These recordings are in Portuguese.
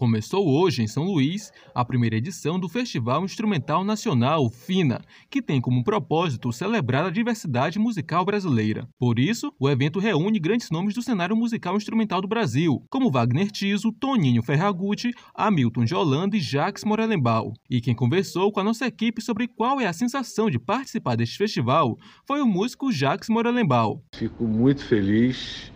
Começou hoje, em São Luís, a primeira edição do Festival Instrumental Nacional, FINA, que tem como propósito celebrar a diversidade musical brasileira. Por isso, o evento reúne grandes nomes do cenário musical instrumental do Brasil, como Wagner Tiso, Toninho Ferragutti, Hamilton de Holanda e Jacques Morelenbaum. E quem conversou com a nossa equipe sobre qual é a sensação de participar deste festival foi o músico Jacques Morelenbaum. Fico muito feliz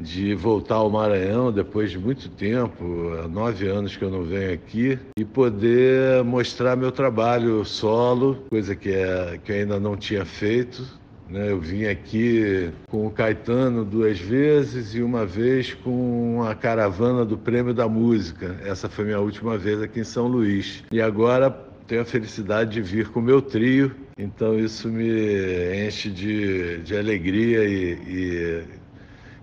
de voltar ao Maranhão depois de muito tempo, há nove anos que eu não venho aqui, e poder mostrar meu trabalho solo, coisa que, é, que eu ainda não tinha feito. Né? Eu vim aqui com o Caetano duas vezes e uma vez com a caravana do Prêmio da Música. Essa foi minha última vez aqui em São Luís. E agora tenho a felicidade de vir com o meu trio, então isso me enche de, de alegria e, e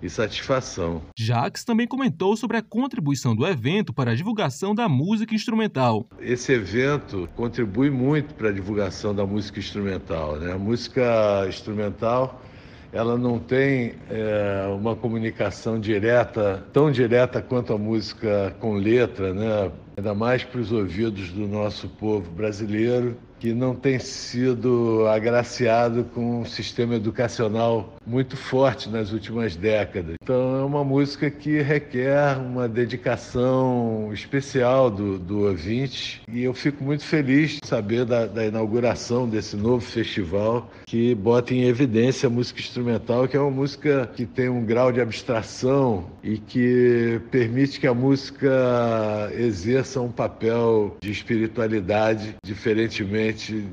e satisfação. Jacques também comentou sobre a contribuição do evento para a divulgação da música instrumental. Esse evento contribui muito para a divulgação da música instrumental. Né? A música instrumental ela não tem é, uma comunicação direta, tão direta quanto a música com letra, né? Ainda mais para os ouvidos do nosso povo brasileiro, que não tem sido agraciado com um sistema educacional muito forte nas últimas décadas. Então é uma música que requer uma dedicação especial do, do ouvinte e eu fico muito feliz de saber da, da inauguração desse novo festival que bota em evidência a música instrumental, que é uma música que tem um grau de abstração e que permite que a música exerça um papel de espiritualidade diferentemente diferente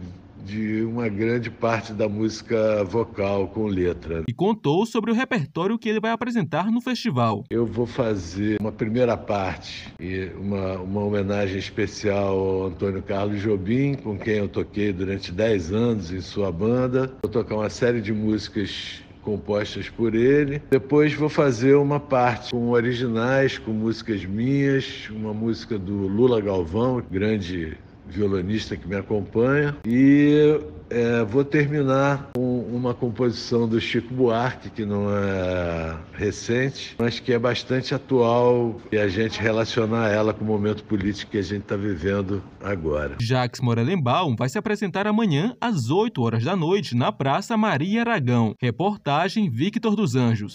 de uma grande parte da música vocal com letra. E contou sobre o repertório que ele vai apresentar no festival. Eu vou fazer uma primeira parte e uma, uma homenagem especial ao Antônio Carlos Jobim, com quem eu toquei durante 10 anos em sua banda. Vou tocar uma série de músicas compostas por ele. Depois vou fazer uma parte com originais, com músicas minhas, uma música do Lula Galvão, grande violonista que me acompanha. E é, vou terminar com uma composição do Chico Buarque, que não é recente, mas que é bastante atual e a gente relacionar ela com o momento político que a gente está vivendo agora. Jacques Morelenbaum vai se apresentar amanhã às 8 horas da noite na Praça Maria Aragão. Reportagem Victor dos Anjos.